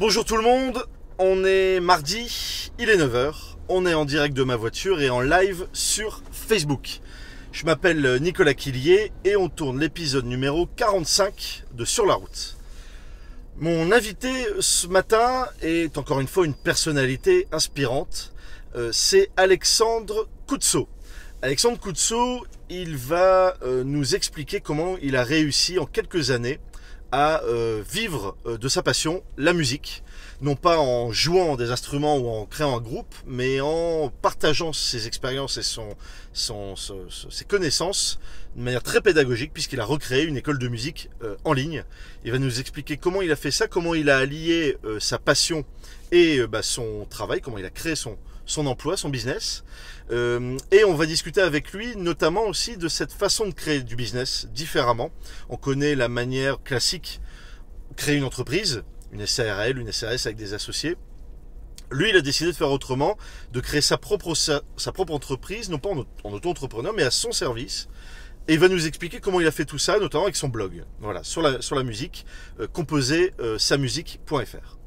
Bonjour tout le monde, on est mardi, il est 9h, on est en direct de ma voiture et en live sur Facebook. Je m'appelle Nicolas Quillier et on tourne l'épisode numéro 45 de Sur la route. Mon invité ce matin est encore une fois une personnalité inspirante, euh, c'est Alexandre Koutso. Alexandre Koutso, il va euh, nous expliquer comment il a réussi en quelques années à euh, vivre euh, de sa passion, la musique, non pas en jouant des instruments ou en créant un groupe, mais en partageant ses expériences et son, son, ses connaissances de manière très pédagogique, puisqu'il a recréé une école de musique euh, en ligne. Il va nous expliquer comment il a fait ça, comment il a allié euh, sa passion et euh, bah, son travail, comment il a créé son, son emploi, son business. Euh, et on va discuter avec lui notamment aussi de cette façon de créer du business différemment. On connaît la manière classique, créer une entreprise, une SARL, une SARS avec des associés. Lui, il a décidé de faire autrement, de créer sa propre, sa, sa propre entreprise, non pas en, au- en auto-entrepreneur, mais à son service. Et il va nous expliquer comment il a fait tout ça, notamment avec son blog, voilà, sur la, sur la musique, euh, composer euh, samusique.fr.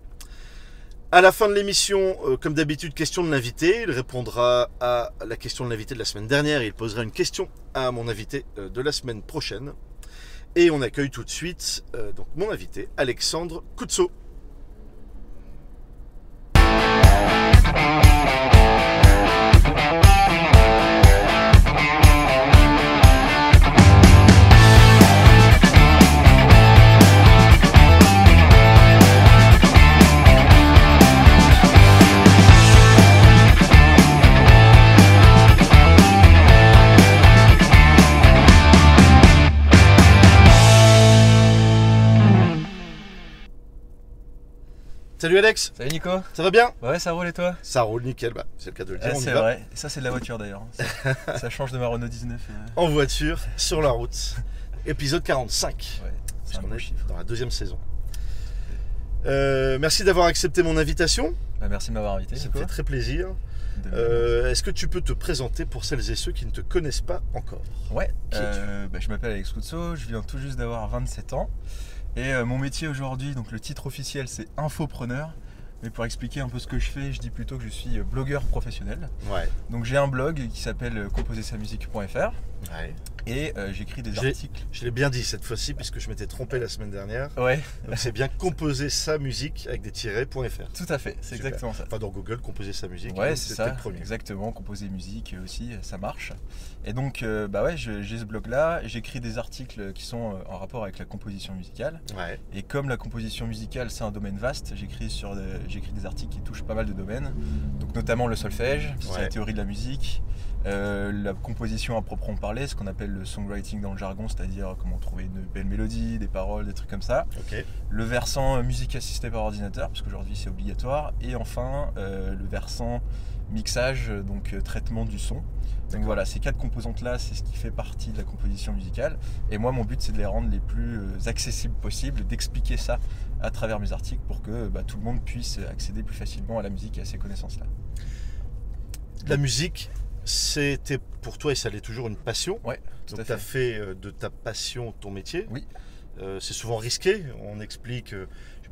À la fin de l'émission, euh, comme d'habitude, question de l'invité. Il répondra à la question de l'invité de la semaine dernière et il posera une question à mon invité euh, de la semaine prochaine. Et on accueille tout de suite euh, donc mon invité, Alexandre Koutso. Salut Alex, Salut Nico ça va bien? Ouais, ça roule et toi? Ça roule nickel, bah, c'est le cas de le dire. Ah, C'est vrai, et ça c'est de la voiture d'ailleurs. Ça, ça change de ma Renault 19. euh, En voiture, sur la route. Épisode 45. Ouais, c'est un est chiffre. dans la deuxième saison. Euh, merci d'avoir accepté mon invitation. Bah, merci de m'avoir invité Ça me fait très plaisir. Euh, Est-ce que tu peux te présenter pour celles et ceux qui ne te connaissent pas encore? Ouais, qui euh, bah, je m'appelle Alex Koutso, je viens tout juste d'avoir 27 ans. Et euh, mon métier aujourd'hui, donc le titre officiel c'est infopreneur. Mais pour expliquer un peu ce que je fais, je dis plutôt que je suis euh, blogueur professionnel. Ouais. Donc j'ai un blog qui s'appelle euh, composersamusique.fr ouais. et euh, j'écris des articles. Je l'ai bien dit cette fois-ci puisque je m'étais trompé la semaine dernière. Ouais, Donc c'est bien composer sa musique avec des tirets.fr. tout à fait, c'est Super. exactement ça. Enfin dans Google, composer sa musique. Ouais, donc c'est ça, le premier. exactement. Composer musique aussi, ça marche. Et donc, euh, bah ouais, j'ai ce blog-là. J'écris des articles qui sont en rapport avec la composition musicale. Ouais. Et comme la composition musicale, c'est un domaine vaste, j'écris sur, des- j'écris des articles qui touchent pas mal de domaines. Donc, notamment le solfège, c'est Ouais. la théorie de la musique, euh, la composition à proprement parler, ce qu'on appelle le songwriting dans le jargon, c'est-à-dire comment trouver une belle mélodie, des paroles, des trucs comme ça le versant euh, musique assistée par ordinateur, parce qu'aujourd'hui c'est obligatoire, et enfin euh, le versant mixage, donc traitement du son. Donc voilà, ces quatre composantes-là, c'est ce qui fait partie de la composition musicale. Et moi, mon but, c'est de les rendre les plus euh, accessibles possibles, d'expliquer ça à travers mes articles pour que bah, tout le monde puisse accéder plus facilement à la musique et à ces connaissances-là. La musique, c'était pour toi et ça l'est toujours une passion. Ouais, tout Donc tu as fait. euh, de ta passion ton métier. Oui. Euh, c'est souvent risqué. On explique,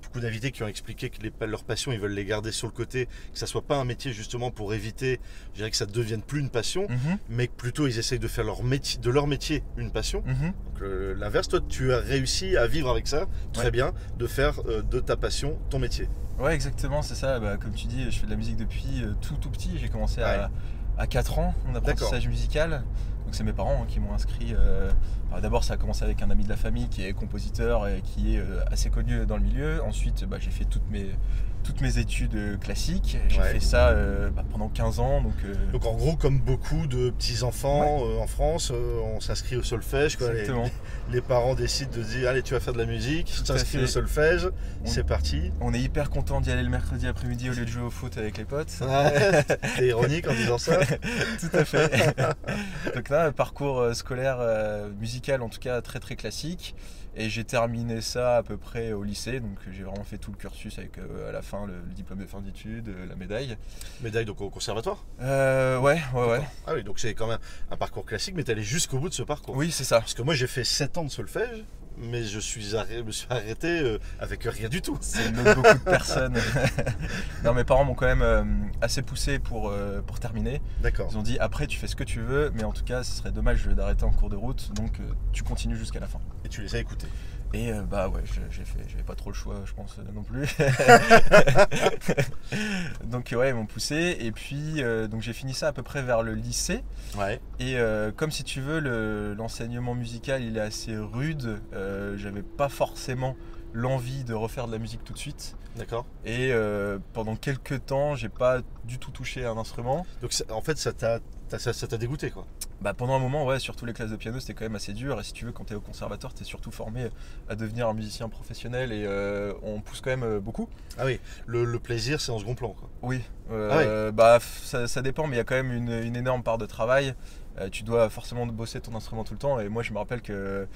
beaucoup d'invités qui ont expliqué que les, leur passion, ils veulent les garder sur le côté, que ça soit pas un métier justement pour éviter, je dirais que ça ne devienne plus une passion, Mhm, mais que plutôt ils essayent de faire leur métier, de leur métier une passion. mhm. Donc euh, l'inverse, toi tu as réussi à vivre avec ça, très Ouais. bien, de faire euh, de ta passion ton métier. Ouais, exactement, c'est ça. Bah, comme tu dis, je fais de la musique depuis euh, tout tout petit. J'ai commencé Ouais. à, à 4 ans, mon apprentissage musical. Donc c'est mes parents hein, qui m'ont inscrit. euh, alors D'abord, ça a commencé avec un ami de la famille qui est compositeur et qui est euh, assez connu dans le milieu. Ensuite, bah, j'ai fait toutes mes, toutes mes études euh, classiques. J'ai Ouais. fait ça euh, bah, pendant 15 ans. Donc, euh, Donc en gros, comme beaucoup de petits-enfants euh, en France, on s'inscrit au solfège. Quoi. Les, exactement. les parents décident de dire, allez, tu vas faire de la musique, tu t'inscris au solfège, c'est parti. On est hyper content d'y aller le mercredi après-midi au lieu de jouer au foot avec les potes. Ouais, T'es ironique en disant ça. Tout à fait. Donc là, parcours scolaire musical en tout cas très très classique. Et j'ai terminé ça à peu près au lycée, donc j'ai vraiment fait tout le cursus avec euh, à la fin le, le diplôme de fin d'études, euh, la médaille. Médaille donc au conservatoire. Euh, ouais, ouais, ouais. Ah oui, donc c'est quand même un parcours classique, mais t'es allé jusqu'au bout de ce parcours. Oui, c'est ça. Parce que moi j'ai fait 7 ans de solfège, mais je suis arrêté, me suis arrêté euh, avec rien du tout. C'est beaucoup de personnes. non, mes parents m'ont quand même euh, assez poussé pour, euh, pour terminer. D'accord. Ils ont dit après tu fais ce que tu veux, mais en tout cas ce serait dommage d'arrêter en cours de route, donc tu continues jusqu'à la fin. Et tu les as écoutés. Et euh, bah ouais, j'ai fait, j'avais pas trop le choix, je pense non plus. donc ouais, ils m'ont poussé. Et puis euh, donc j'ai fini ça à peu près vers le lycée. Ouais. Et euh, comme si tu veux, le- l'enseignement musical il est assez rude. J'avais pas forcément l'envie de refaire de la musique tout de suite. D'accord. Et pendant quelques temps, j'ai pas du tout touché à un instrument. Donc ça- en fait, ça t'a ça t'a dégoûté quoi. Bah pendant un moment, ouais, surtout les classes de piano, c'était quand même assez dur. Et si tu veux, quand tu es au conservatoire, tu es surtout formé à devenir un musicien professionnel et euh, on pousse quand même euh, beaucoup. Ah oui. Le, le plaisir, c'est en second plan quoi. Oui, euh, bah f- ça, ça dépend, mais il y a quand même une, une énorme part de travail. Euh, tu dois forcément bosser ton instrument tout le temps. Et moi, je me rappelle que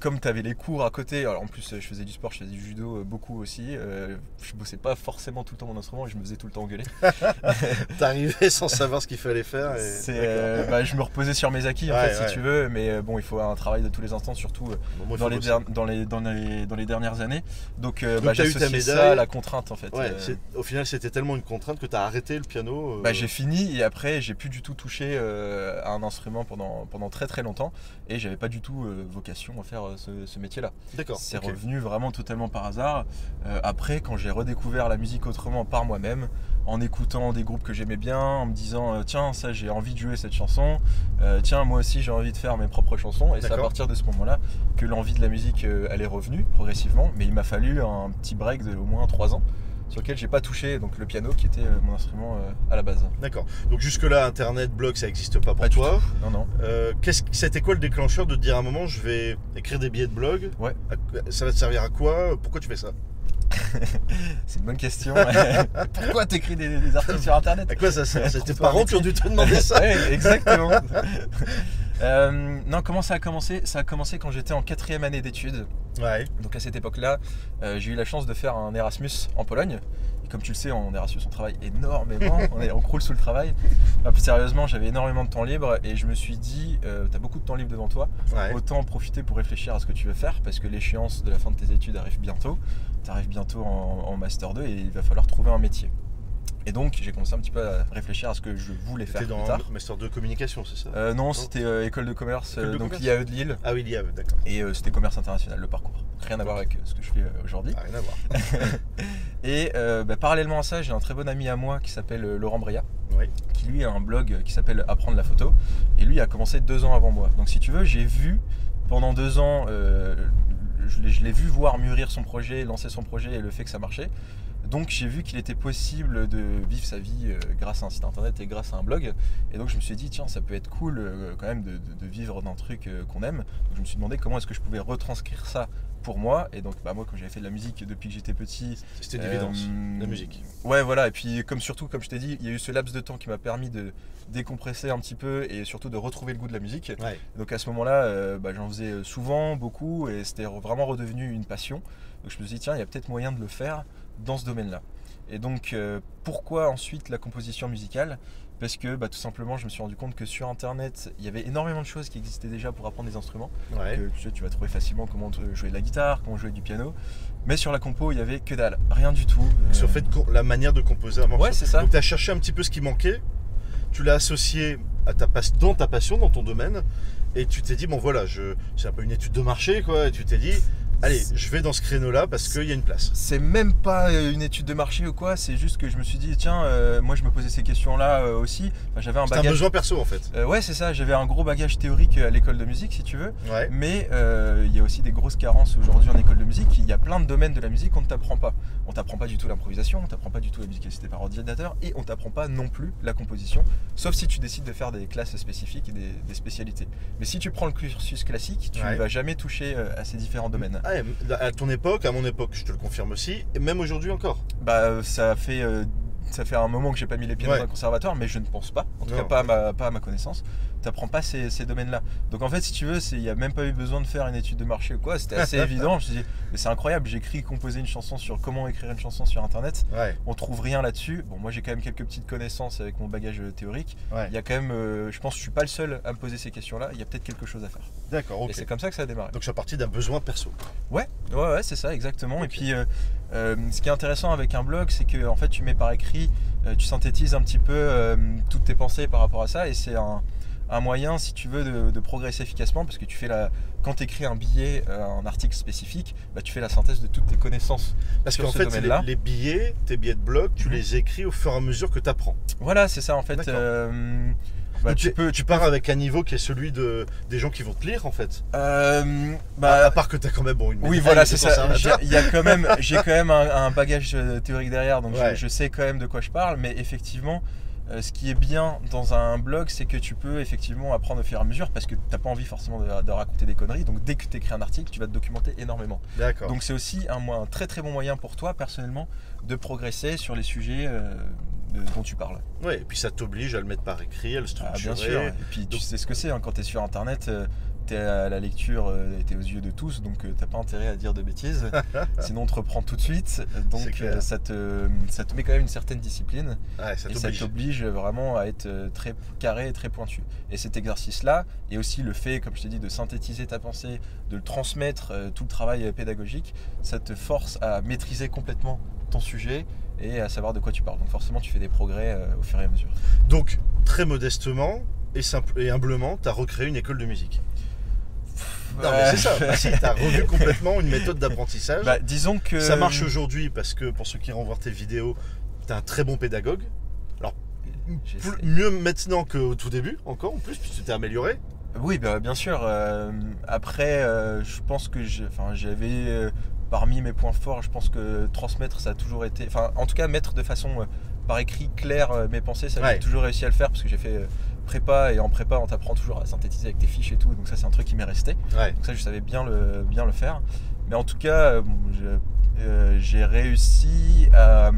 comme tu avais les cours à côté, alors en plus je faisais du sport, je faisais du judo euh, beaucoup aussi, euh, je bossais pas forcément tout le temps mon instrument et je me faisais tout le temps engueuler. T'arrivais sans savoir ce qu'il fallait faire. Et... Euh, bah, je me reposais sur mes acquis en fait, ouais. si tu veux, mais euh, bon, il faut un travail de tous les instants, surtout Bon, moi, il dans, les bosser. der- dans, les, dans, les, dans les dernières années. Donc, Donc, bah, j'associe ça à la contrainte en fait. Ouais, au final, c'était tellement une contrainte que t'as arrêté le piano. euh, bah, j'ai fini et après j'ai plus du tout touché à un instrument pendant, pendant très très longtemps et j'avais pas du tout vocation à faire euh, ce, ce métier-là. D'accord. C'est revenu vraiment totalement par hasard. Euh, après, quand j'ai redécouvert la musique autrement par moi-même, en écoutant des groupes que j'aimais bien, en me disant euh, tiens, ça j'ai envie de jouer cette chanson, Euh, tiens, moi aussi j'ai envie de faire mes propres chansons. Et c'est à partir de ce moment-là que l'envie de la musique elle est revenue progressivement. Mais il m'a fallu un petit break de au moins 3 ans sur lequel j'ai pas touché donc le piano qui était euh, mon instrument euh, à la base. D'accord. Donc jusque-là, Internet, blog, ça n'existe pas pour Pas toi. Non, non. Euh, c'était quoi le déclencheur de te dire à un moment, je vais écrire des billets de blog? Ouais. Ça va te servir à quoi? Pourquoi tu fais ça? C'est une bonne question. Pourquoi t'écris des, des articles sur internet? À quoi ça sert? C'est tes parents qui ont dû te demander ça Ouais, exactement. Euh, non, comment ça a commencé? Ça a commencé quand j'étais en quatrième année d'études. Ouais. Donc à cette époque-là, euh, j'ai eu la chance de faire un Erasmus en Pologne. Et comme tu le sais, en Erasmus, on travaille énormément. on, est, on croule sous le travail. Plus sérieusement, j'avais énormément de temps libre et je me suis dit, euh, t'as beaucoup de temps libre devant toi. Ouais. Autant en profiter pour réfléchir à ce que tu veux faire parce que l'échéance de la fin de tes études arrive bientôt. Tu arrives bientôt en, en Master 2 et il va falloir trouver un métier. Et donc j'ai commencé un petit peu à réfléchir à ce que je voulais faire T'es plus dans tard. Master 2 communication, c'est ça Euh, non, c'était euh, école de commerce, École de euh, donc commerce l'IAE de Lille. Ah oui, a, d'accord. Et euh, c'était commerce international, le parcours. Rien à voir avec ce que je fais aujourd'hui. Ah, rien à voir. Et bah, parallèlement à ça, j'ai un très bon ami à moi qui s'appelle Laurent Bria, Oui. qui lui a un blog qui s'appelle Apprendre la photo. Et lui a commencé deux ans avant moi. Donc si tu veux, j'ai vu pendant deux ans, je l'ai vu voir mûrir son projet, lancer son projet et le fait que ça marchait. Donc j'ai vu qu'il était possible de vivre sa vie euh, grâce à un site internet et grâce à un blog. Et donc je me suis dit, tiens, ça peut être cool euh, quand même de, de- vivre d'un truc euh, qu'on aime. Donc je me suis demandé comment est-ce que je pouvais retranscrire ça pour moi. Et donc bah, moi, comme j'avais fait de la musique depuis que j'étais petit, C'était euh, la musique. Ouais, voilà. Et puis, comme surtout, comme je t'ai dit, il y a eu ce laps de temps qui m'a permis de décompresser un petit peu et surtout de retrouver le goût de la musique. Ouais. Donc à ce moment-là, euh, bah, j'en faisais souvent, beaucoup, et c'était vraiment redevenu une passion. Donc je me suis dit, tiens, il y a peut-être moyen de le faire dans ce domaine-là. Et donc, euh, pourquoi ensuite la composition musicale? Parce que bah, tout simplement, je me suis rendu compte que sur Internet, il y avait énormément de choses qui existaient déjà pour apprendre des instruments Ouais. que tu, sais, tu vas trouver facilement comment jouer de la guitare, comment jouer du piano. Mais sur la compo, il y avait que dalle, rien du tout. Euh, Sur fait la manière de composer un morceau. Ouais, c'est ça. Donc tu as cherché un petit peu ce qui manquait, tu l'as associé à ta dans ta passion, dans ton domaine, et tu t'es dit, bon voilà, je... c'est un peu une étude de marché, quoi, et tu t'es dit, allez, je vais dans ce créneau-là parce qu'il y a une place. C'est même pas euh, une étude de marché ou quoi, c'est juste que je me suis dit, tiens, euh, moi je me posais ces questions-là euh, aussi. Enfin, j'avais un C'est un bagage. besoin perso en fait. Euh, ouais, c'est ça, j'avais un gros bagage théorique à l'école de musique, si tu veux. Ouais. Mais il y a aussi des grosses carences aujourd'hui en école de musique. Il y a plein de domaines de la musique qu'on ne t'apprend pas. On t'apprend pas du tout l'improvisation, on t'apprend pas du tout la musicalité par ordinateur et on t'apprend pas non plus la composition, sauf si tu décides de faire des classes spécifiques et des, des spécialités. Mais si tu prends le cursus classique, tu ne Ouais. vas jamais toucher à ces différents domaines. Ah, à ton époque, à mon époque, je te le confirme aussi, et même aujourd'hui encore. Bah, euh, ça fait euh, ça fait un moment que j'ai pas mis les pieds Ouais. dans un conservatoire, mais je ne pense pas, en tout Non. cas pas à ma, pas à ma connaissance. T'apprends pas ces, ces domaines-là. Donc en fait, si tu veux, il n'y a même pas eu besoin de faire une étude de marché ou quoi. C'était assez évident. Je me suis dit, mais c'est incroyable. J'écris, composer une chanson sur comment écrire une chanson sur Internet. Ouais, On trouve rien là-dessus. Bon, moi j'ai quand même quelques petites connaissances avec mon bagage euh, théorique. ouais. Il y a quand même, euh, je pense, que je suis pas le seul à me poser ces questions-là. Il y a peut-être quelque chose à faire. D'accord, ok. Et c'est comme ça que ça a démarré. Donc c'est parti d'un besoin perso. Ouais, ouais, ouais, c'est ça, exactement. Et puis, euh, euh, ce qui est intéressant avec un blog, c'est que en fait, tu mets par écrit, tu synthétises un petit peu toutes tes pensées par rapport à ça, et c'est un, un moyen, si tu veux, de, de progresser efficacement, parce que tu fais la, quand tu écris un billet, euh, un article spécifique, bah, tu fais la synthèse de toutes tes connaissances. Parce qu'en fait, les, les billets, tes billets de blog, tu Mhm. les écris au fur et à mesure que tu apprends. Voilà, c'est ça en fait. Euh, bah, tu peux, tu pars avec un niveau qui est celui de, des gens qui vont te lire en fait. euh, à, bah, à part que tu as quand même bon, une Oui, voilà, c'est ça. Il y a quand même, j'ai quand même un, un bagage théorique derrière, donc je, sais quand même de quoi je parle. Mais effectivement, euh, ce qui est bien dans un blog, c'est que tu peux effectivement apprendre au fur et à mesure, parce que t'as pas envie forcément de, de raconter des conneries. Donc dès que tu écris un article, tu vas te documenter énormément. D'accord. Donc c'est aussi un, très très bon moyen pour toi personnellement de progresser sur les sujets euh, de- dont tu parles. Ouais, et puis ça t'oblige à le mettre par écrit, à le Ah, structurer. bien sûr. Et puis tu sais ce que c'est hein, quand tu es sur internet. euh, à la lecture, euh, t'es aux yeux de tous, donc euh, t'as pas intérêt à dire de bêtises. Sinon on te reprend tout de suite. Donc euh, ça te, ça te met quand même une certaine discipline Ouais, ça et ça t'oblige. vraiment à être euh, très carré et très pointu. Et cet exercice-là, et aussi le fait, comme je t'ai dit, de synthétiser ta pensée, de le transmettre, euh, tout le travail pédagogique, ça te force à maîtriser complètement ton sujet et à savoir de quoi tu parles. Donc forcément tu fais des progrès au fur et à mesure. Donc, très modestement et, simple, et humblement, tu as recréé une école de musique. Non, mais c'est ça. Bah, si, tu as revu complètement une méthode d'apprentissage. Bah, disons que Ça marche aujourd'hui parce que pour ceux qui iront voir tes vidéos, tu es un très bon pédagogue. Plus- mieux maintenant qu'au tout début, encore en plus, puisque tu t'es amélioré. Oui, bah, bien sûr. euh, après, euh, je pense que j'avais euh, parmi mes points forts, je pense que transmettre, ça a toujours été. Enfin, en tout cas, mettre de façon euh, par écrit claire euh, mes pensées, ça Ouais. j'ai toujours réussi à le faire parce que j'ai fait euh, prépa et en prépa, on t'apprend toujours à synthétiser avec tes fiches et tout. Donc ça, c'est un truc qui m'est resté. Ouais. Donc ça, je savais bien le, bien le faire. Mais en tout cas, euh, bon, euh, j'ai réussi à,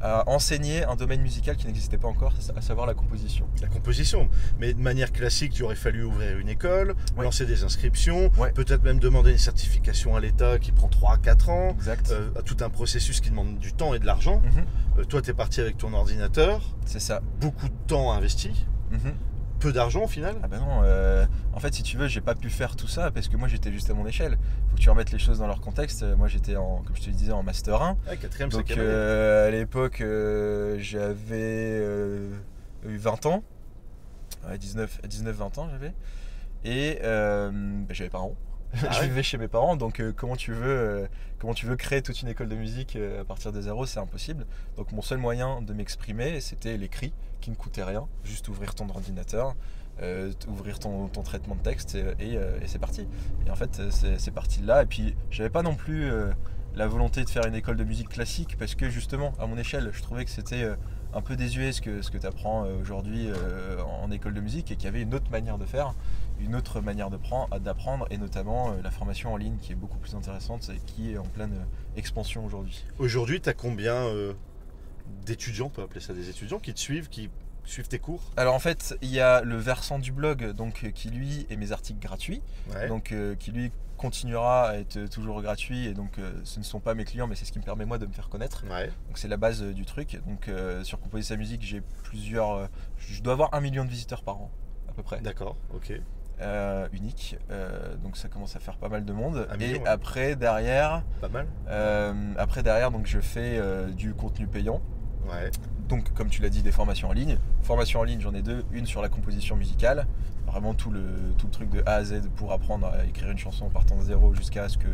à enseigner un domaine musical qui n'existait pas encore, à savoir la composition. La composition. Mais de manière classique, il aurait fallu ouvrir une école, Ouais. lancer des inscriptions, Ouais. peut-être même demander une certification à l'État qui prend 3-4 ans. Exact. euh, tout un processus qui demande du temps et de l'argent. Mhm, Euh, toi, tu es parti avec ton ordinateur, c'est ça. beaucoup de temps investi, Mhm. peu d'argent au final. Ah bah non, euh, en fait si tu veux j'ai pas pu faire tout ça parce que moi j'étais juste à mon échelle. Faut que tu remettes les choses dans leur contexte. Euh, Moi j'étais en, comme je te le disais, en master 1. Ouais, quatrième, Donc euh, à l'époque euh, j'avais eu 20 ans. Ouais, 19, 19-20 ans j'avais. Et bah, j'avais pas un rond. Ah je vivais chez mes parents, donc euh, comment tu veux euh, comment tu veux créer toute une école de musique euh, à partir de zéro, c'est impossible. Donc mon seul moyen de m'exprimer, c'était l'écrit, qui ne coûtait rien, juste ouvrir ton ordinateur, euh, ouvrir ton, traitement de texte euh, et c'est parti. Et en fait, c'est parti de là. Et puis j'avais pas non plus euh, la volonté de faire une école de musique classique parce que justement, à mon échelle, je trouvais que c'était un peu désuet ce que, ce que tu apprends aujourd'hui en école de musique et qu'il y avait une autre manière de faire, une autre manière d'apprendre et notamment la formation en ligne qui est beaucoup plus intéressante et qui est en pleine expansion aujourd'hui. Aujourd'hui, tu as combien d'étudiants, on peut appeler ça des étudiants, qui te suivent, qui suivent tes cours Alors en fait, il y a le versant du blog donc euh, qui lui est mes articles gratuits, Ouais. donc euh, qui lui continuera à être toujours gratuit et donc euh, ce ne sont pas mes clients mais c'est ce qui me permet moi de me faire connaître. Ouais. Donc c'est la base euh, du truc. Donc sur Composer sa musique, j'ai plusieurs je dois avoir un million de visiteurs par an à peu près. D'accord, ok. Euh, unique. Euh, donc ça commence à faire pas mal de monde. Un et million, ouais. après derrière Pas mal. euh, après derrière donc je fais du contenu payant. Ouais. Donc, comme tu l'as dit, des formations en ligne. Formations en ligne, j'en ai deux. Une sur la composition musicale, vraiment tout le, tout le truc de A à Z pour apprendre à écrire une chanson en partant de zéro jusqu'à ce que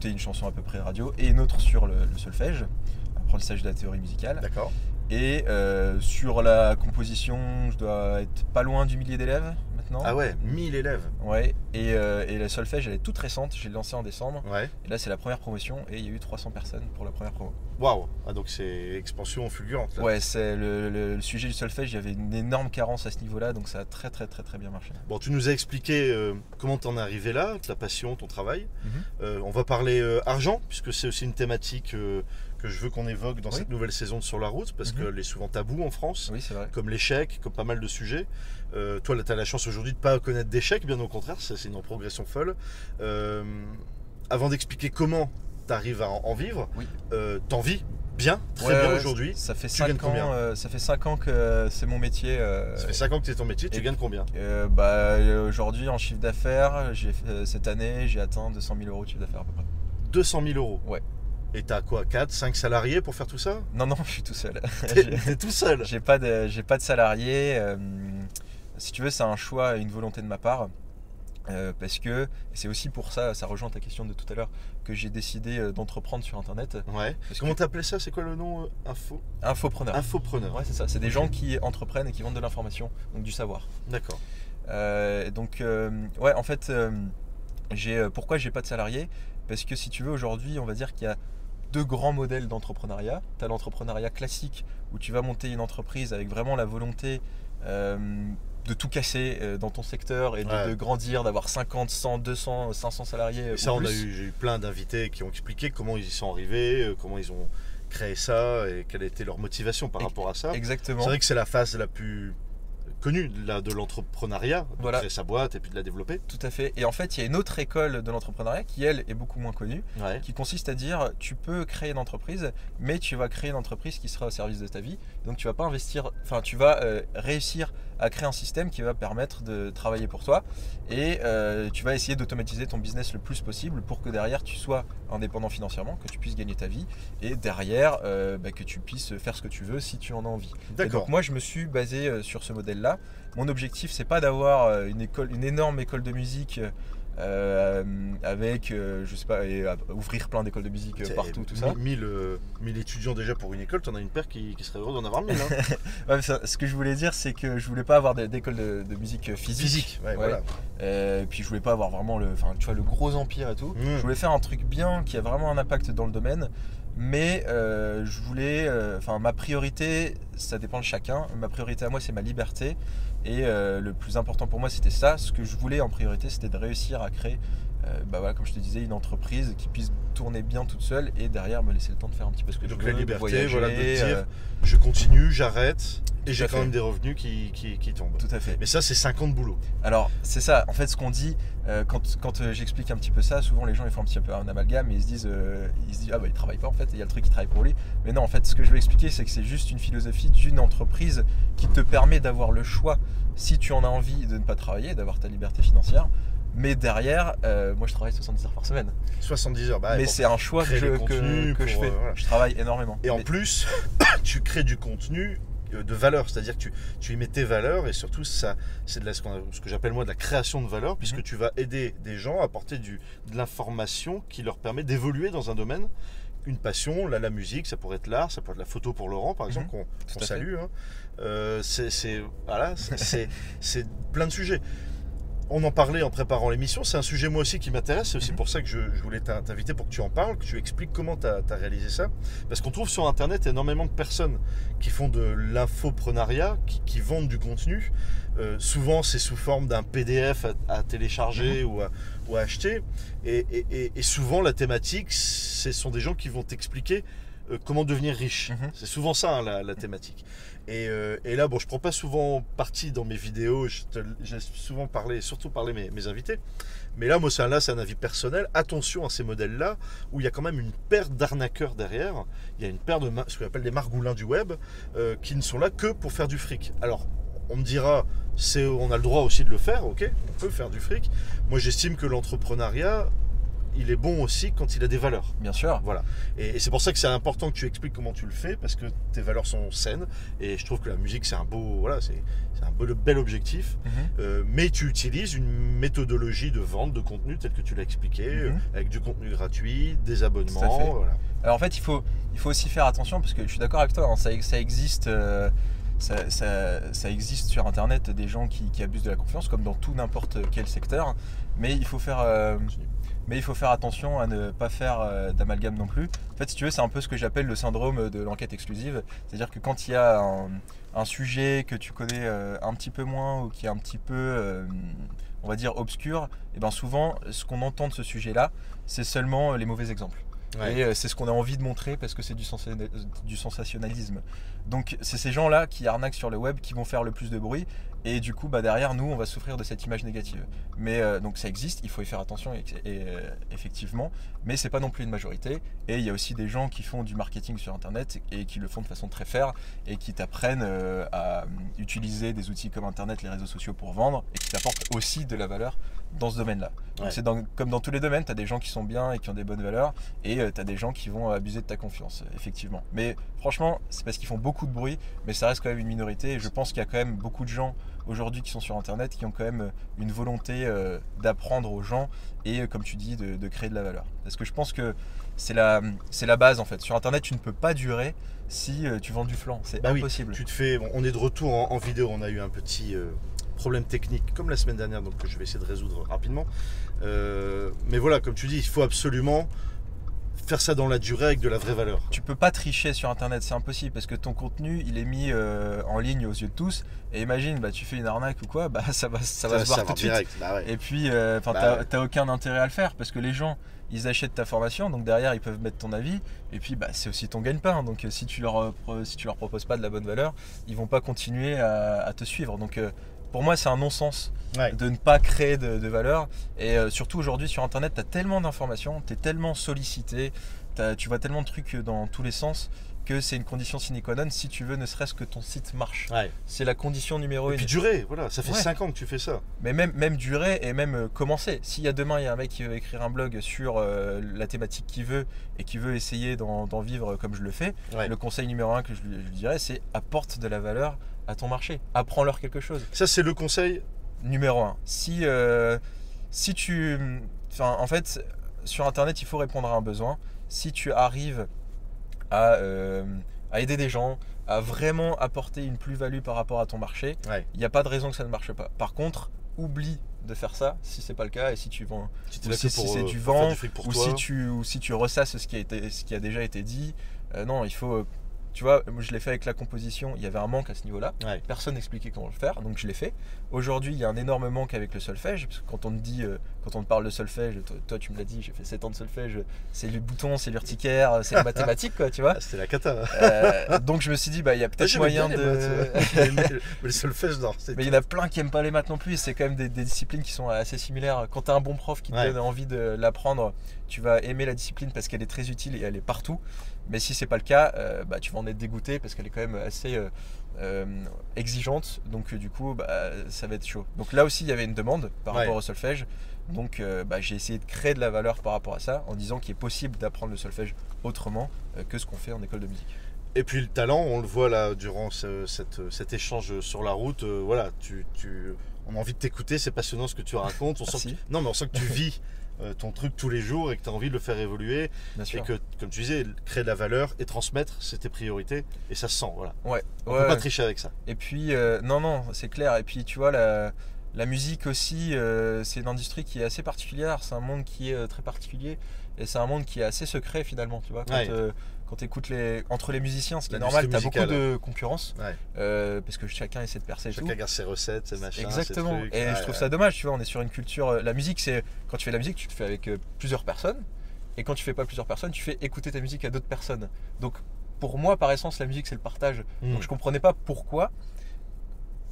tu aies une chanson à peu près radio. Et une autre sur le, le solfège, apprentissage de la théorie musicale. D'accord. Et euh, sur la composition, je dois être pas loin du millier d'élèves maintenant. Ah ouais, 1000 élèves. Ouais. Et, euh, et la solfège, elle est toute récente. J'ai lancé en décembre. Ouais. Et là, c'est la première promotion. Et il y a eu 300 personnes pour la première promo. Waouh. Ah donc c'est expansion fulgurante. là. Ouais, c'est le, le- le sujet du solfège, il y avait une énorme carence à ce niveau-là, donc ça a très très très très bien marché. Bon, tu nous as expliqué euh, comment t'en es arrivé là, ta passion, ton travail. Mhm. Euh, on va parler euh, argent, puisque c'est aussi une thématique que je veux qu'on évoque dans Oui. cette nouvelle saison de Sur la route, parce Mhm. qu'elle est souvent tabou en France, Oui, c'est vrai. comme l'échec, comme pas mal de sujets. Euh, toi, tu as la chance aujourd'hui de pas connaître d'échec, bien au contraire, c'est une progression folle. Euh, avant d'expliquer comment tu arrives à en, vivre, Oui. euh, t'en vis bien, très Ouais, bien ouais, aujourd'hui. Ça fait Tu gagnes 5 combien ans, euh, ça fait cinq ans que c'est mon métier. euh, Ça fait 5 ans que es ton métier, tu et- gagnes combien bah, aujourd'hui, en chiffre d'affaires, cette année, j'ai atteint 200 000 euros de chiffre d'affaires à peu près. 200 000 euros. Ouais. Et t'as quoi 4, 5 salariés pour faire tout ça? Non, non, je suis tout seul. T'es tout seul J'ai pas de, j'ai pas de salarié. euh, si tu veux, c'est un choix et une volonté de ma part. euh, parce que et c'est aussi pour ça, ça rejoint ta question de tout à l'heure, que j'ai décidé euh, d'entreprendre sur Internet. Ouais. Parce Comment t'appelais ça? C'est quoi le nom euh, Info? Infopreneur. Infopreneur. Ouais, c'est ça. C'est des gens qui entreprennent et qui vendent de l'information, donc du savoir. D'accord. Euh, donc, ouais, en fait, j'ai, pourquoi j'ai pas de salarié Parce que si tu veux, aujourd'hui, on va dire qu'il y a deux grands modèles d'entrepreneuriat. Tu as l'entrepreneuriat classique, où tu vas monter une entreprise avec vraiment la volonté euh, de tout casser euh, dans ton secteur et de, Ouais. de grandir, d'avoir 50, 100, 200, 500 salariés. Et ou ça, on a eu, j'ai eu plein d'invités qui ont expliqué comment ils y sont arrivés, euh, comment ils ont créé ça et quelle était leur motivation par rapport à ça. Exactement. C'est vrai que c'est la phase la plus connue de l'entrepreneuriat, de Voilà. créer sa boîte et puis de la développer. Tout à fait. Et en fait, il y a une autre école de l'entrepreneuriat qui, elle, est beaucoup moins connue. Ouais. qui consiste à dire tu peux créer une entreprise, mais tu vas créer une entreprise qui sera au service de ta vie. Donc tu vas pas investir, enfin tu vas euh, réussir à créer un système qui va permettre de travailler pour toi et euh, tu vas essayer d'automatiser ton business le plus possible pour que derrière tu sois indépendant financièrement, que tu puisses gagner ta vie et derrière euh, bah, que tu puisses faire ce que tu veux si tu en as envie. Et donc moi je me suis basé euh, sur ce modèle-là. Mon objectif c'est pas d'avoir une école, une énorme école de musique euh, avec, euh, je sais pas, et, euh, ouvrir plein d'écoles de musique euh, partout, tout ça. 1000, euh, 1000 étudiants déjà pour une école, t'en as une paire qui, qui serait heureux d'en avoir 1000. Hein. Ouais, mais ça- ce que je voulais dire c'est que je voulais pas avoir d'école de, de musique physique. Physique, ouais, Ouais. voilà. Et puis je voulais pas avoir vraiment le, tu vois le gros empire et tout. Je voulais faire un truc bien qui a vraiment un impact dans le domaine. Mais euh, je voulais, euh, enfin ma priorité, ça dépend de chacun. Ma priorité à moi c'est ma liberté. Et euh, le plus important pour moi c'était ça. Ce que je voulais en priorité c'était de réussir à créer, bah voilà, comme je te disais, une entreprise qui puisse tourner bien toute seule et derrière me laisser le temps de faire un petit peu ce que Donc je la veux, de liberté, voyager, voilà, de dire, euh, Je continue, j'arrête et j'ai quand même des revenus qui, qui, qui tombent. tout à fait. Mais ça, c'est 5 ans de boulot. Alors, c'est ça. En fait, ce qu'on dit, euh, quand, quand euh, j'explique un petit peu ça, souvent les gens ils font un petit peu un amalgame et ils se disent, euh, ils se disent ah bah il travaille pas en fait, et il y a le truc qui travaille pour lui. Mais non, en fait, ce que je veux expliquer, c'est que c'est juste une philosophie d'une entreprise qui te permet d'avoir le choix, si tu en as envie, de ne pas travailler, d'avoir ta liberté financière. Mais derrière, euh, moi je travaille 70 heures par semaine. 70 heures. Bah, mais c'est un choix que, je, que- je fais. euh, voilà. Je travaille énormément. Et en Mais- plus, tu crées du contenu euh, de valeur, c'est-à-dire que tu, tu y mets tes valeurs et surtout ça, c'est de la, ce, qu'on a- ce que j'appelle moi de la création de valeur, puisque Mhm. tu vas aider des gens à apporter du, de l'information qui leur permet d'évoluer dans un domaine, une passion, là la musique, ça pourrait être l'art, ça pourrait être la photo pour Laurent par exemple, qu'on Tout qu'on salue. hein. Euh, c'est voilà, c'est plein de sujets. On en parlait en préparant l'émission, c'est un sujet moi aussi qui m'intéresse, c'est aussi Mhm. pour ça que je, je voulais t'in- t'inviter pour que tu en parles, que tu expliques comment tu as, réalisé ça. Parce qu'on trouve sur Internet énormément de personnes qui font de l'infoprenariat, qui, qui vendent du contenu. Euh, souvent, c'est sous forme d'un PDF à, à télécharger ou, à, ou à acheter. Et, et- et- et souvent, la thématique, ce sont des gens qui vont t'expliquer euh, comment devenir riche. Mhm. C'est souvent ça, hein, la, la thématique. Et, euh, et là, bon, je prends pas souvent parti dans mes vidéos. J'ai souvent parlé, surtout parlé mes, mes invités. Mais là, moi, c'est un, là, c'est un avis personnel. Attention à ces modèles-là, où il y a quand même une paire d'arnaqueurs derrière. Il y a une paire de ce qu'on appelle des margoulins du web, euh, qui ne sont là que pour faire du fric. Alors, on me dira, c'est, on a le droit aussi de le faire, ok On peut faire du fric. Moi, j'estime que l'entrepreneuriat, il est bon aussi quand il a des valeurs. Bien sûr. Voilà. Et, et c'est pour ça que c'est important que tu expliques comment tu le fais, parce que tes valeurs sont saines. Et je trouve que la musique, c'est un beau, voilà, c'est, un beau, bel objectif. Mhm. Euh, mais tu utilises une méthodologie de vente de contenu tel que tu l'as expliqué, Mhm. euh, avec du contenu gratuit, des abonnements. Voilà. Alors en fait, il faut, il faut aussi faire attention parce que je suis d'accord avec toi, hein, ça, ça existe. euh, ça, ça- ça existe sur internet des gens qui, qui abusent de la confiance comme dans tout n'importe quel secteur mais il faut faire euh. Mais il faut faire attention à ne pas faire euh, d'amalgame non plus en fait si tu veux c'est un peu ce que j'appelle le syndrome de l'enquête exclusive c'est à dire que quand il y a un, un sujet que tu connais euh, un petit peu moins ou qui est un petit peu euh, on va dire obscur et ben souvent ce qu'on entend de ce sujet là c'est seulement les mauvais exemples Ouais. Et c'est ce qu'on a envie de montrer parce que c'est du sensationnalisme. Donc c'est ces gens-là qui arnaquent sur le web qui vont faire le plus de bruit. Et du coup, bah, derrière, nous, on va souffrir de cette image négative. Mais euh, donc ça existe, il faut y faire attention, et, et, euh, effectivement. Mais c'est pas non plus une majorité. Et il y a aussi des gens qui font du marketing sur Internet et qui le font de façon très faire et qui t'apprennent euh, à euh, utiliser des outils comme Internet, les réseaux sociaux pour vendre et qui t'apportent aussi de la valeur dans ce domaine-là. Ouais. c'est comme dans tous les domaines, tu as des gens qui sont bien et qui ont des bonnes valeurs et tu as des gens qui vont abuser de ta confiance, effectivement. Mais franchement, c'est parce qu'ils font beaucoup de bruit, mais ça reste quand même une minorité et je pense qu'il y a quand même beaucoup de gens aujourd'hui qui sont sur Internet qui ont quand même une volonté euh, d'apprendre aux gens et, euh, comme tu dis, de, de créer de la valeur. Parce que je pense que c'est la, c'est la base en fait. Sur Internet, tu ne peux pas durer si euh, tu vends du flan. C'est Bah oui, impossible. Tu te fais. bon, on est de retour en, en vidéo. On a eu un petit euh, problème technique comme la semaine dernière, donc que je vais essayer de résoudre rapidement. Euh, mais voilà, comme tu dis, il faut absolument faire ça dans la durée avec de la vraie valeur. Tu peux pas tricher sur internet, c'est impossible parce que ton contenu il est mis euh, en ligne aux yeux de tous. Et imagine, bah, tu fais une arnaque ou quoi, bah, ça va, ça va se voir tout de suite. Bah ouais. Et puis, euh, 'fin, Bah t'as ouais. aucun intérêt à le faire parce que les gens ils achètent ta formation, donc derrière ils peuvent mettre ton avis. Et puis, bah, c'est aussi ton gagne-pain. Donc, euh, si tu, leur, euh, si tu leur proposes pas de la bonne valeur, ils vont pas continuer à, à te suivre. Donc, euh, pour moi, c'est un non-sens Ouais. de ne pas créer de, de valeur. Et euh, surtout aujourd'hui sur Internet, tu as tellement d'informations, tu es tellement sollicité, tu vois tellement de trucs dans tous les sens que c'est une condition sine qua non si tu veux ne serait-ce que ton site marche. Ouais. C'est la condition numéro Et une. puis durer, voilà, ça fait Ouais. 5 ans que tu fais ça. Mais même, même durer et même euh, commencer. S'il y a demain, il y a un mec qui veut écrire un blog sur euh, la thématique qu'il veut et qui veut essayer d'en vivre comme je le fais, le conseil numéro un que je lui, je lui dirais, c'est apporte de la valeur à ton marché. Apprends-leur quelque chose. Ça, c'est le conseil. Numéro 1. Si, euh, si tu. Enfin, en fait, sur Internet, il faut répondre à un besoin. Si tu arrives à, euh, à aider des gens, à vraiment apporter une plus-value par rapport à ton marché, Ouais. il n'y a pas de raison que ça ne marche pas. Par contre, oublie de faire ça si c'est pas le cas et si tu vends Si ou si, si c'est du vent du ou toi. si tu ou si tu ressasses ce qui a été ce qui a déjà été dit euh, non il faut tu vois moi, je l'ai fait avec la composition il y avait un manque à ce niveau là Ouais. personne n'expliquait comment le faire donc je l'ai fait aujourd'hui il y a un énorme manque avec le solfège parce que quand on te dit euh, quand on te parle de solfège toi, toi, tu me l'as dit j'ai fait 7 ans de solfège c'est les boutons c'est l'urticaire c'est les mathématiques quoi tu vois Ah, C'était la cata. Euh, donc je me suis dit bah il y a peut-être moyen les de maths, mais, le solfège, non. mais il y en a plein qui aiment pas les maths non plus. et C'est quand même des, des disciplines qui sont assez similaires. Quand tu as un bon prof qui te Ouais. donne envie de l'apprendre, tu vas aimer la discipline parce qu'elle est très utile et elle est partout. Mais si c'est pas le cas, euh, bah, tu vas en être dégoûté parce qu'elle est quand même assez euh, euh, exigeante. Donc du coup, bah, ça va être chaud. Donc là aussi, il y avait une demande par Ouais. rapport au solfège. Donc bah, j'ai essayé de créer de la valeur par rapport à ça en disant qu'il est possible d'apprendre le solfège autrement que ce qu'on fait en école de musique. Et puis le talent, on le voit là durant ce- cette- cet échange sur la route. voilà, tu, tu- on a envie de t'écouter, c'est passionnant ce que tu racontes. On sent que, non, mais on sent que tu vis ton truc tous les jours et que tu as envie de le faire évoluer. Bien Et sûr. que, comme tu disais, créer de la valeur et transmettre, c'est tes priorités. Et ça se sent, voilà. Ouais. On ouais, peut pas tricher avec ça. Et puis, euh, non, non, c'est clair. Et puis, tu vois, la, la musique aussi, euh, c'est une industrie qui est assez particulière. C'est un monde qui est euh, très particulier. Et c'est un monde qui est assez secret finalement. Tu vois, quand, Ouais. euh, quand tu écoutes les, entre les musiciens, ce qui est normal, tu as beaucoup de concurrence. Ouais. euh, parce que chacun essaie de percer et tout. Chacun garde ses recettes, ses machins. Exactement. ses trucs. Et Ouais, je trouve ça dommage, tu vois, on est sur une culture. La musique, c'est. Quand tu fais de la musique, tu te fais avec plusieurs personnes. Et quand tu fais pas plusieurs personnes, tu fais écouter ta musique à d'autres personnes. Donc, pour moi, par essence, la musique, c'est le partage. Mm. Donc je comprenais pas pourquoi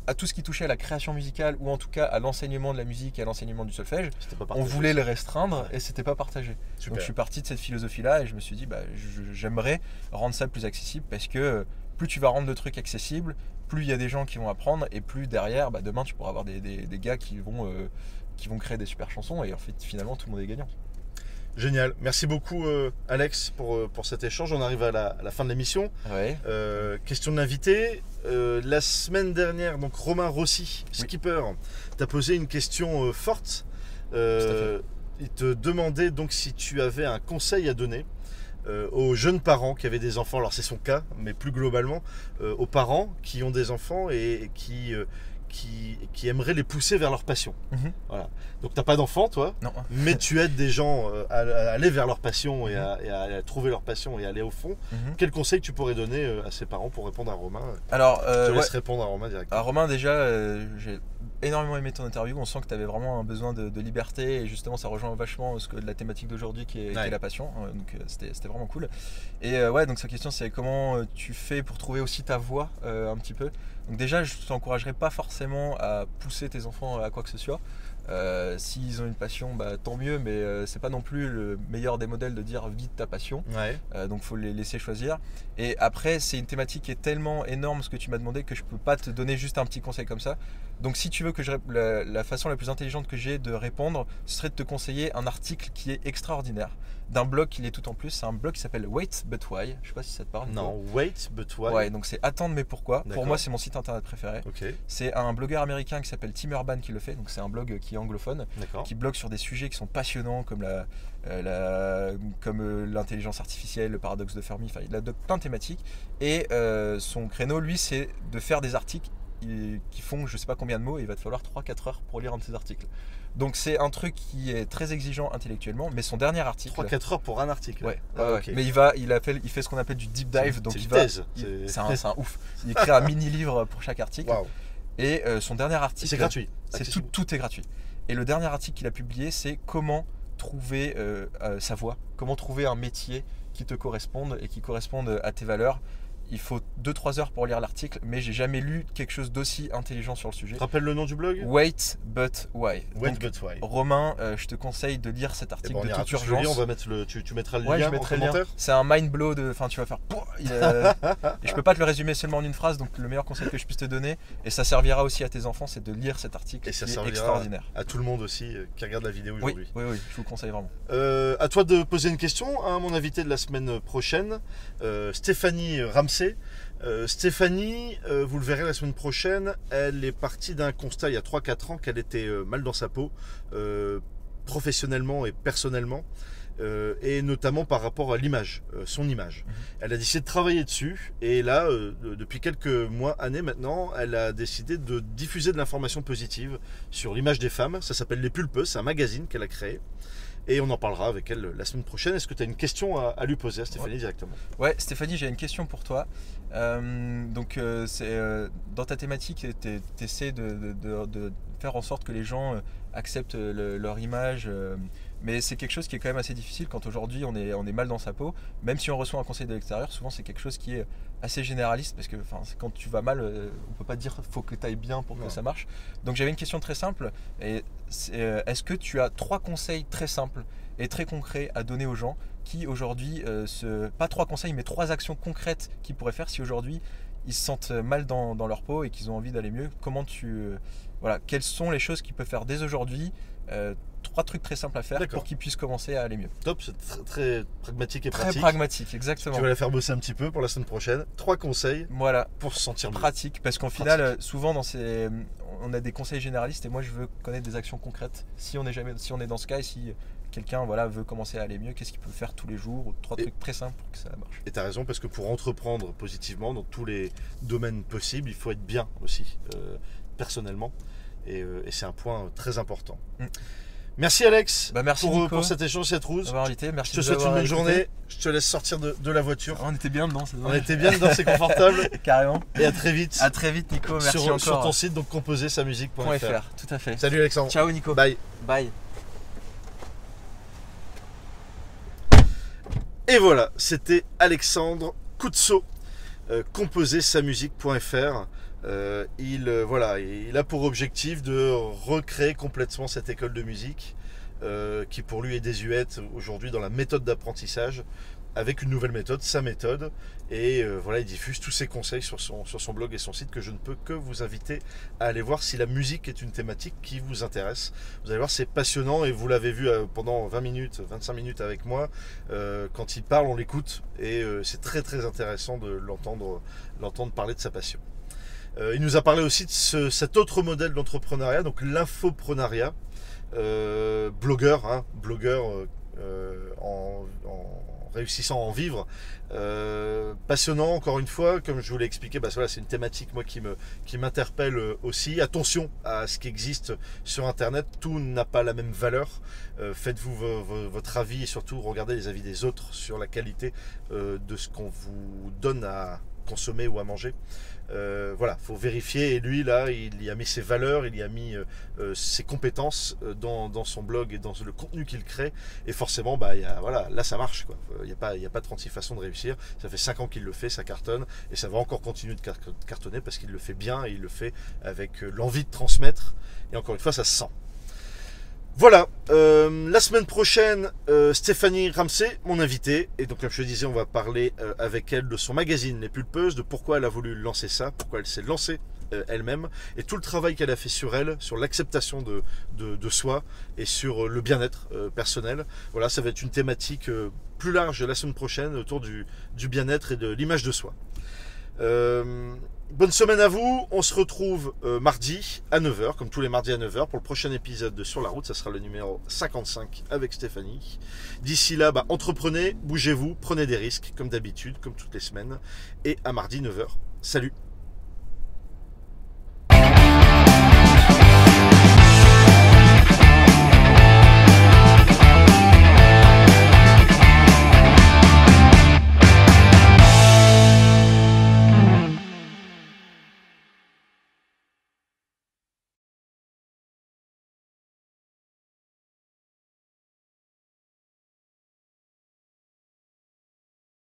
à tout ce qui touchait à la création musicale ou en tout cas à l'enseignement de la musique et à l'enseignement du solfège, on voulait le restreindre et c'était pas partagé. Super. Donc je suis parti de cette philosophie-là et je me suis dit bah, j'aimerais rendre ça plus accessible parce que euh, plus tu vas rendre le truc accessible, plus il y a des gens qui vont apprendre et plus derrière, bah, demain tu pourras avoir des, des- des gars qui vont, euh, qui vont créer des super chansons et en fait finalement tout le monde est gagnant. Génial. Merci beaucoup, euh, Alex, pour, euh, pour cet échange. On arrive à la, à la fin de l'émission. Ouais. Euh, question de l'invité. Euh, la semaine dernière, donc Romain Rossi, Oui. skipper, t'a posé une question forte. Il te demandait donc si tu avais un conseil à donner aux jeunes parents qui avaient des enfants. Alors c'est son cas, mais plus globalement, aux parents qui ont des enfants et, et qui, qui, qui aimeraient les pousser vers leur passion. Mhm. Voilà. Donc t'as pas d'enfant, toi Non. mais tu aides des gens euh, à, à aller vers leur passion et à, et à- à trouver leur passion et à aller au fond. Mhm. Quel conseil tu pourrais donner euh, à ses parents pour répondre à Romain Alors, Je euh, te ouais. laisse répondre à Romain directement. Romain, déjà, euh, j'ai énormément aimé ton interview. On sent que tu avais vraiment un besoin de, de liberté et justement ça rejoint vachement ce que, la thématique d'aujourd'hui qui, est- qui Ouais. est la passion. Euh, Donc euh, c'était vraiment cool. Et euh, ouais, donc sa question c'est comment euh, tu fais pour trouver aussi ta euh, un petit peu? Donc déjà, je t'encouragerais pas forcément à pousser tes enfants à quoi que ce soit. Euh, S'ils ont une passion, bah, tant mieux, mais euh, c'est pas non plus le meilleur des modèles de dire vis de ta passion. Ouais. Euh, donc faut les laisser choisir. Et après, c'est une thématique qui est tellement énorme ce que tu m'as demandé que je peux pas te donner juste un petit conseil comme ça. Donc si tu veux que je la, la façon la plus intelligente que j'ai de répondre, ce serait de te conseiller un article qui est extraordinaire d'un blog qui l'est tout en plus. C'est un blog qui s'appelle Wait But Why. Je sais pas si ça te parle. Non, wait, but why. Ouais, donc c'est attendre mais pourquoi. Pour moi, c'est mon site internet préféré. Ok, C'est un blogueur américain qui s'appelle Tim Urban qui le fait. Donc c'est un blog qui est anglophone qui blogue sur des sujets qui sont passionnants comme la, euh, la- comme euh, l'intelligence artificielle, le paradoxe de Fermi, enfin il a de- plein de thématiques. Et euh, son créneau, lui, c'est de faire des articles qui font je sais pas combien de mots et il va te falloir 3-4 heures pour lire un de ces articles. Donc c'est un truc qui est très exigeant intellectuellement, mais son dernier article... 3-4 heures pour un article. Ouais, Ah, ouais, mais il va, il appelle, il fait ce qu'on appelle du deep dive, C'est- donc il une va, c'est- un, ouf. Il écrit un mini livre pour chaque article, et euh, son dernier article, C'est gratuit. c'est tout, accessible. tout est gratuit. Et le dernier article qu'il a publié, c'est comment trouver euh, euh, sa voie, comment trouver un métier qui te corresponde et qui corresponde à tes valeurs. Il faut 2-3 heures pour lire l'article, mais j'ai jamais lu quelque chose d'aussi intelligent sur le sujet. Tu te rappelles le nom du blog? Wait but why. Wait, Donc, but why. Romain, euh, je te conseille de lire cet Eh article ben, on de toute le lire, urgence. on va mettre le, tu, tu mettras le Ouais, lien je mettrai en commentaire. C'est un mind blow de. Enfin, tu vas faire. Il est- et je peux pas te le résumer seulement en une phrase, donc le meilleur conseil que je puisse te donner, et ça servira aussi à tes enfants, c'est de lire cet article Et ça qui est servira extraordinaire. À tout le monde aussi euh, qui regarde la vidéo aujourd'hui. oui, oui, je vous le conseille vraiment. Euh, à toi de poser une question à mon invité de la semaine prochaine, euh, Stéphanie Ramsey. Euh, Stéphanie, euh, vous le verrez la semaine prochaine, elle est partie d'un constat il y a 3-4 ans qu'elle était euh, mal dans sa peau, professionnellement et personnellement, et notamment par rapport à l'image, son image. Mhm. Elle a décidé de travailler dessus, et là, de- depuis quelques mois, années maintenant, elle a décidé de diffuser de l'information positive sur l'image des femmes. Ça s'appelle Les Pulpeuses, c'est un magazine qu'elle a créé. Et on en parlera avec elle la semaine prochaine. Est-ce que tu as une question à, à lui poser à Stéphanie directement? Ouais, Stéphanie, j'ai une question pour toi. Euh, donc, euh, c'est euh, dans ta thématique, tu essaies de, de- de- de faire en sorte que les gens acceptent le- leur image. Mais c'est quelque chose qui est quand même assez difficile quand aujourd'hui on est, on est mal dans sa peau. Même si on reçoit un conseil de l'extérieur, souvent c'est quelque chose qui est assez généraliste parce que quand tu vas mal, euh, on peut pas dire faut que tu ailles bien pour que ça marche. Donc j'avais une question très simple. Euh, est-ce que tu as trois conseils très simples et très concrets à donner aux gens qui aujourd'hui euh, se pas trois conseils mais trois actions concrètes qu'ils pourraient faire si aujourd'hui ils se sentent mal dans, dans leur peau et qu'ils ont envie d'aller mieux? Comment tu euh, voilà quelles sont les choses qu'ils peuvent faire dès aujourd'hui Euh, trois trucs très simples à faire pour qu'ils puissent commencer à aller mieux Top, c'est tr- très pragmatique et très pratique. pragmatique exactement Tu vas la faire bosser un petit peu pour la semaine prochaine. Trois conseils voilà pour se sentir mieux. pratique parce qu'en final euh, souvent dans ces on a des conseils généralistes et moi je veux connaître des actions concrètes si on est jamais si on est dans ce cas et si quelqu'un voilà veut commencer à aller mieux qu'est-ce qu'il peut faire tous les jours? Trois Et- trucs très simples pour que ça marche Et tu as raison parce que pour entreprendre positivement dans tous les domaines possibles, il faut être bien aussi, euh, personnellement. Et, euh, et c'est un point très important. Mm. Merci Alex Bah, merci, pour, euh, pour cet échange, cette route. invité merci Je te souhaite une bonne journée. Je te laisse sortir de, de la voiture. on était bien dedans c'est On était bien dedans, c'est confortable. carrément Et à très vite à très vite Nico merci sur, sur ton site, donc composer sa musique.fr. .fr tout à fait Salut Alexandre. ciao Nico Bye. bye Et voilà, c'était Alexandre Koutso, euh, composer sa musique.fr. Euh, il, euh, voilà, il a pour objectif de recréer complètement cette école de musique euh, qui pour lui est désuète aujourd'hui dans la méthode d'apprentissage avec une nouvelle méthode, sa méthode. Et voilà, il diffuse tous ses conseils sur son, sur son blog et son site que je ne peux que vous inviter à aller voir si la musique est une thématique qui vous intéresse. Vous allez voir, c'est passionnant et vous l'avez vu pendant 20 minutes, 25 minutes avec moi. Quand il parle, on l'écoute et c'est très très intéressant de l'entendre parler de sa passion. Euh, il nous a parlé aussi de ce- cet autre modèle d'entrepreneuriat, donc l'infoprenariat, euh, blogueur, hein, blogueur euh, en, en réussissant à en vivre. Euh, passionnant encore une fois, comme je vous l'ai expliqué, bah, voilà, c'est une thématique moi qui me qui m'interpelle aussi. Attention à ce qui existe sur Internet, tout n'a pas la même valeur. Euh, Faites-vous vo- vo- votre avis et surtout regardez les avis des autres sur la qualité euh, de ce qu'on vous donne à, consommer ou à manger. Euh, voilà, faut vérifier. Et lui, là, il y a mis ses valeurs, il y a mis euh, euh, ses compétences dans, son blog et dans le contenu qu'il crée. Et forcément, bah, y a, voilà, là, ça marche. Il n'y a, pas, a pas 36 façons de réussir. Ça fait 5 ans qu'il le fait, ça cartonne. Et ça va encore continuer de cartonner parce qu'il le fait bien et il le fait avec l'envie de transmettre. Et encore une fois, ça se sent. Voilà, euh, la semaine prochaine, euh, Stéphanie Ramsey, mon invitée, et donc comme je disais, on va parler euh, avec elle de son magazine Les Pulpeuses, de pourquoi elle a voulu lancer ça, pourquoi elle s'est lancée elle-même, et tout le travail qu'elle a fait sur elle, sur l'acceptation de, soi et sur le bien-être personnel. Voilà, ça va être une thématique plus large la semaine prochaine autour du bien-être et de l'image de soi. Bonne semaine à vous. On se retrouve euh, mardi à 9h, comme tous les mardis à 9h, pour le prochain épisode de Sur la route. Ça sera le numéro 55 avec Stéphanie. D'ici là, bah, entreprenez, bougez-vous, prenez des risques, comme d'habitude, comme toutes les semaines. Et à mardi 9h. Salut